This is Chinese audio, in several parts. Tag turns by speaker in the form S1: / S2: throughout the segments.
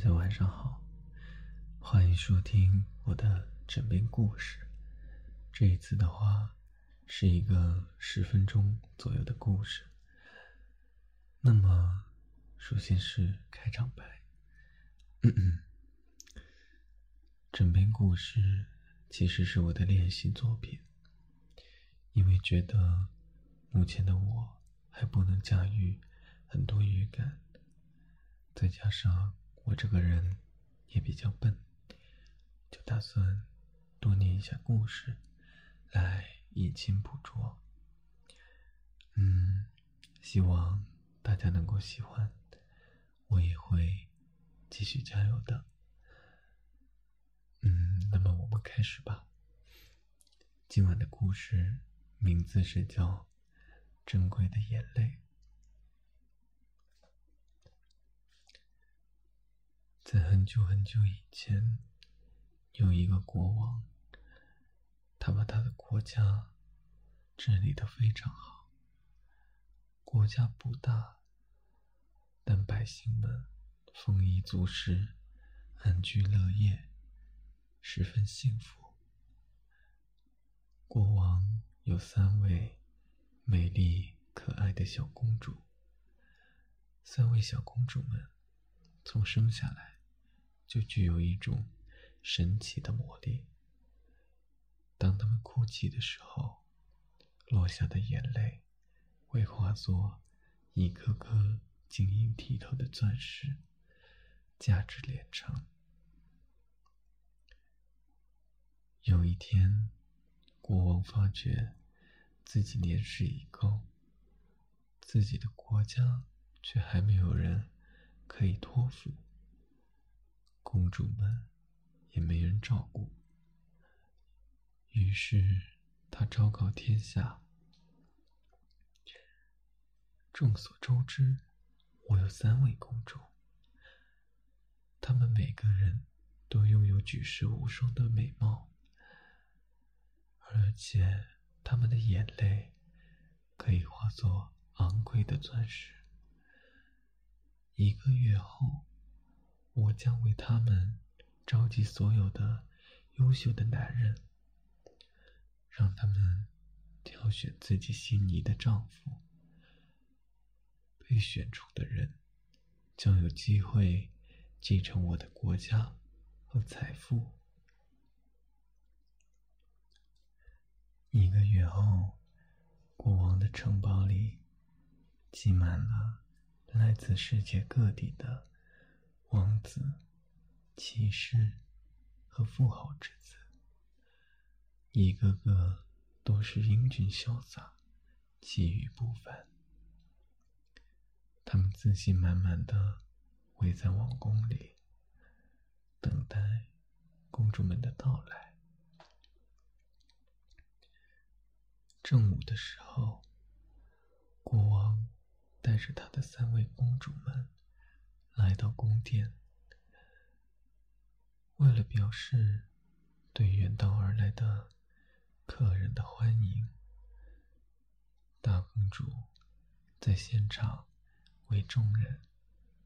S1: 大家晚上好，欢迎收听我的枕边故事。这一次的话，是一个十分钟左右的故事。那么，首先是开场白。嗯嗯枕边故事其实是我的练习作品，因为觉得目前的我还不能驾驭很多语感，再加上。我这个人也比较笨，就打算多念一下故事，来以勤补拙。嗯，希望大家能够喜欢，我也会继续加油的。嗯，那么我们开始吧。今晚的故事名字是叫《珍贵的眼泪》。在很久很久以前，有一个国王，他把他的国家治理的非常好。国家不大，但百姓们丰衣足食，安居乐业，十分幸福。国王有三位美丽可爱的小公主，三位小公主们从生下来。就具有一种神奇的魔力。当他们哭泣的时候，落下的眼泪会化作一颗颗晶莹剔透的钻石，价值连城。有一天，国王发觉自己年事已高，自己的国家却还没有人可以托付。公主们也没人照顾，于是他昭告天下：众所周知，我有三位公主，她们每个人都拥有举世无双的美貌，而且她们的眼泪可以化作昂贵的钻石。一个月后。我将为他们召集所有的优秀的男人，让他们挑选自己心仪的丈夫。被选出的人将有机会继承我的国家和财富。一个月后，国王的城堡里挤满了来自世界各地的。王子、骑士和富豪之子，一个个都是英俊潇洒、气宇不凡。他们自信满满的围在王宫里，等待公主们的到来。正午的时候，国王带着他的三位公主们。来到宫殿，为了表示对远道而来的客人的欢迎，大公主在现场为众人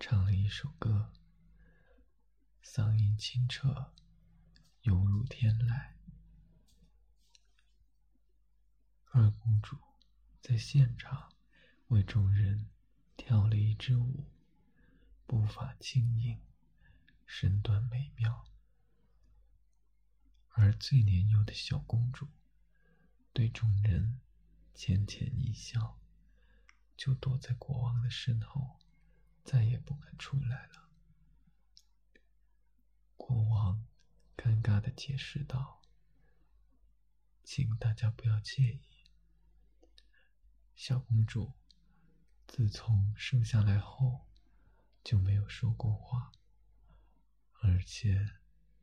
S1: 唱了一首歌，嗓音清澈，犹如天籁。二公主在现场为众人跳了一支舞。步伐轻盈，身段美妙，而最年幼的小公主对众人浅浅一笑，就躲在国王的身后，再也不敢出来了。国王尴尬的解释道：“请大家不要介意，小公主自从生下来后。”就没有说过话，而且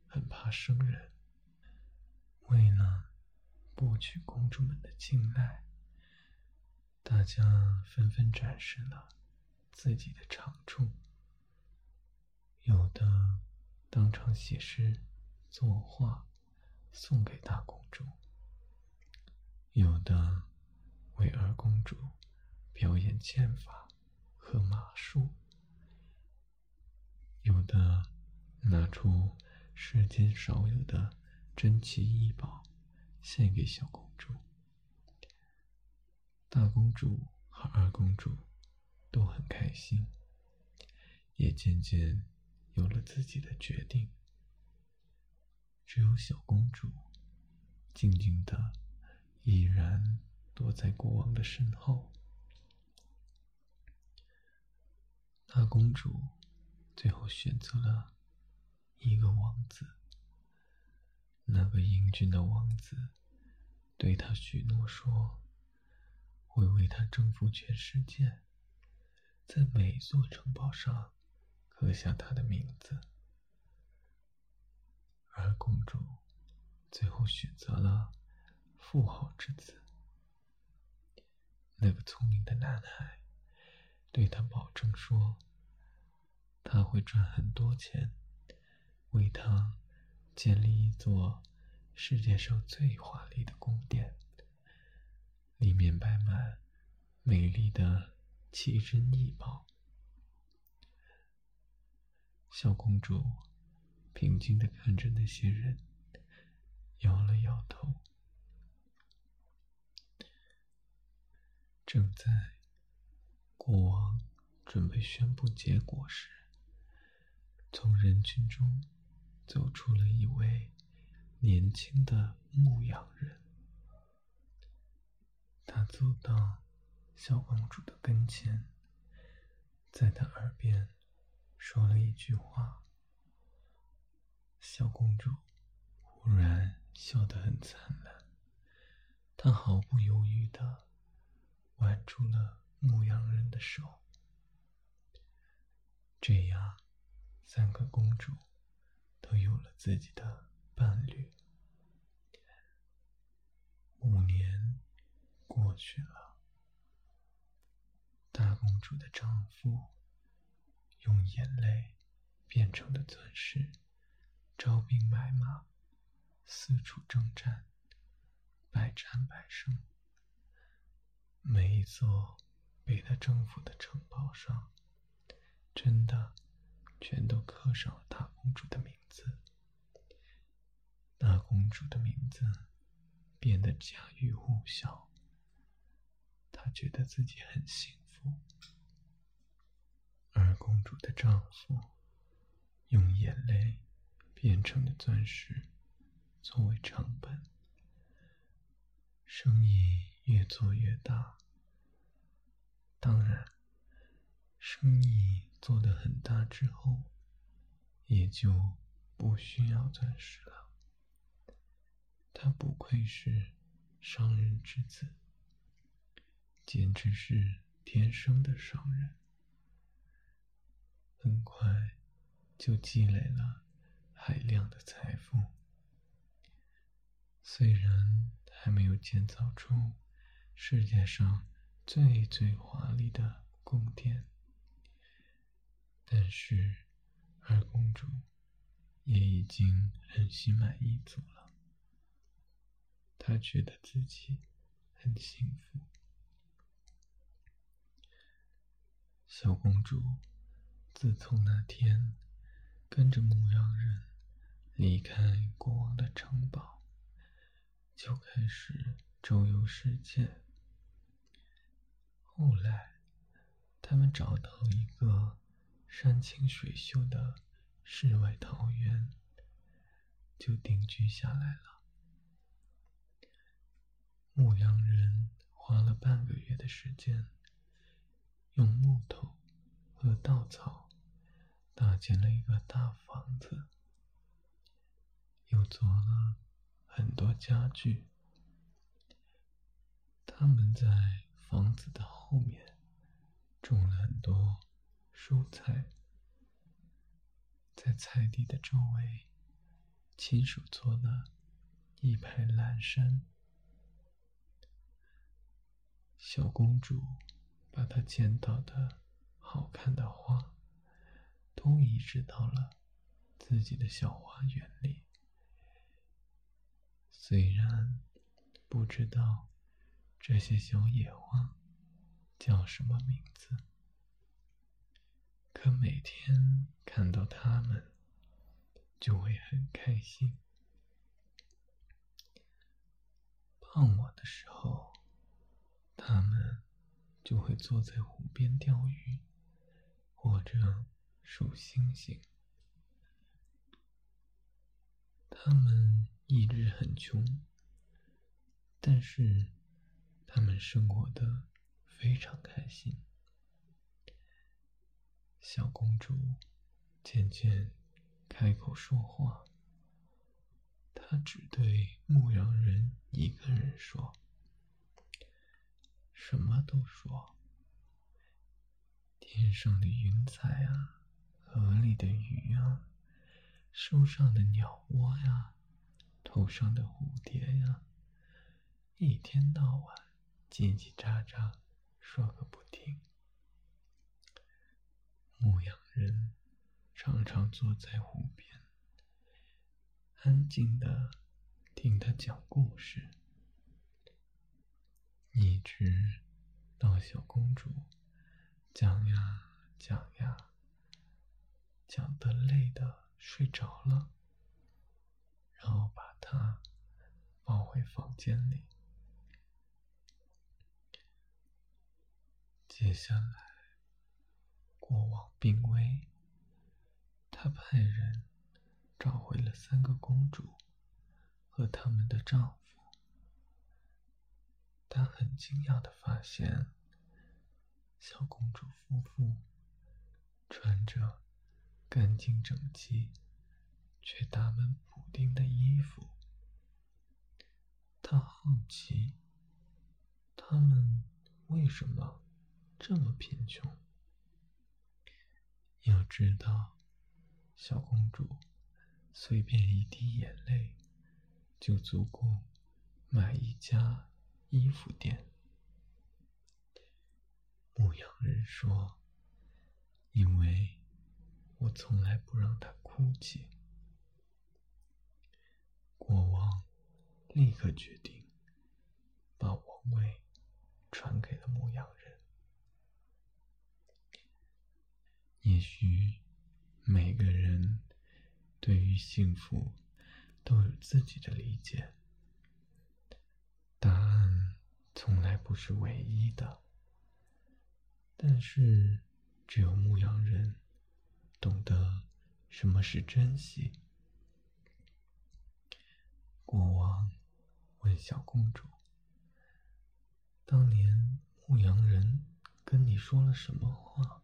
S1: 很怕生人。为了博取公主们的青睐，大家纷纷展示了自己的长处，有的当场写诗作画送给大公主，有的为二公主表演剑法和马术。有的拿出世间少有的珍奇异宝，献给小公主。大公主和二公主都很开心，也渐渐有了自己的决定。只有小公主静静的，依然躲在国王的身后。大公主最后选择了一个王子，那个英俊的王子对她许诺说，会为她征服全世界，在每座城堡上刻下他的名字。而公主最后选择了富豪之子。那个聪明的男孩对她保证说：“他会赚很多钱，为他建立一座世界上最华丽的宫殿，里面摆满美丽的奇珍异宝。”小公主。平静的看着那些人，摇了摇头。正在国王准备宣布结果时，从人群中走出了一位年轻的牧羊人。他走到小公主的跟前，在她耳边说了一句话。小公主忽然笑得很灿烂，她毫不犹豫地挽住了牧羊人的手。这样，三个公主都有了自己的伴侣。五年过去了，大公主的丈夫用眼泪变成了钻石。招兵买马，四处征战，百战百胜。每一座被他征服的城堡上，真的全都刻上了大公主的名字。大公主的名字变得家喻户晓，她觉得自己很幸福。而公主的丈夫用眼泪。变成了钻石作为成本，生意越做越大。当然，生意做得很大之后，也就不需要钻石了。他不愧是商人之子，简直是天生的商人。很快就积累了。海量的财富，虽然还没有建造出世界上最最华丽的宫殿，但是二公主也已经很心满意足了。她觉得自己很幸福。小公主自从那天跟着牧羊人。离开国王的城堡，就开始周游世界。后来，他们找到一个山清水秀的世外桃源，就定居下来了。牧羊人花了半个月的时间，用木头和稻草搭建了一个大房子。又做了很多家具。他们在房子的后面种了很多蔬菜，在菜地的周围亲手做了一排蓝山。小公主把她见到的好看的花都移植到了自己的小花园里。虽然不知道这些小野花叫什么名字，可每天看到他们，就会很开心。傍晚的时候，他们就会坐在湖边钓鱼，或者数星星。他们一直很穷，但是他们生活的非常开心。小公主渐渐开口说话，她只对牧羊人一个人说，什么都说。天上的云彩啊，河里的鱼啊，树上的鸟窝呀，头上的蝴蝶呀，一天到晚叽叽喳喳说个不停。牧羊人常常坐在湖边，安静的听他讲故事，一直到小公主讲呀讲呀，讲得累的睡着了，然后把她抱回房间里。接下来。国王病危，他派人找回了三个公主和他们的丈夫。他很惊讶的发现，小公主夫妇穿着干净整齐却打满补丁的衣服。他好奇，他们为什么这么贫穷？要知道，小公主随便一滴眼泪，就足够买一家衣服店。牧羊人说：“因为我从来不让她哭泣。”国王立刻决定把王位传给了牧羊人。也许每个人对于幸福都有自己的理解，答案从来不是唯一的。但是，只有牧羊人懂得什么是珍惜。国王问小公主：“当年牧羊人跟你说了什么话？”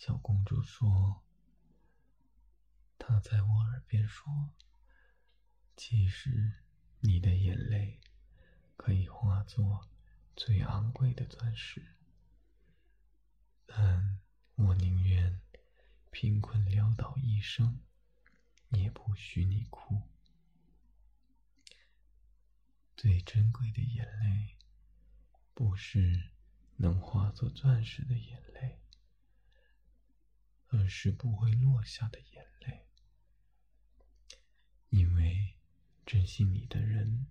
S1: 小公主说：“他在我耳边说，其实你的眼泪可以化作最昂贵的钻石，但我宁愿贫困潦倒一生，也不许你哭。最珍贵的眼泪，不是能化作钻石的眼泪。”而是不会落下的眼泪，因为珍惜你的人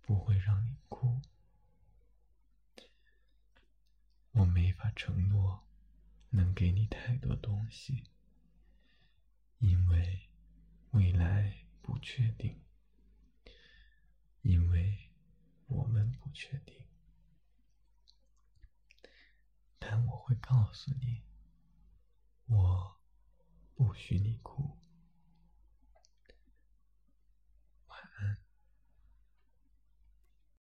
S1: 不会让你哭。我没法承诺能给你太多东西，因为未来不确定，因为我们不确定。但我会告诉你。我不许你哭，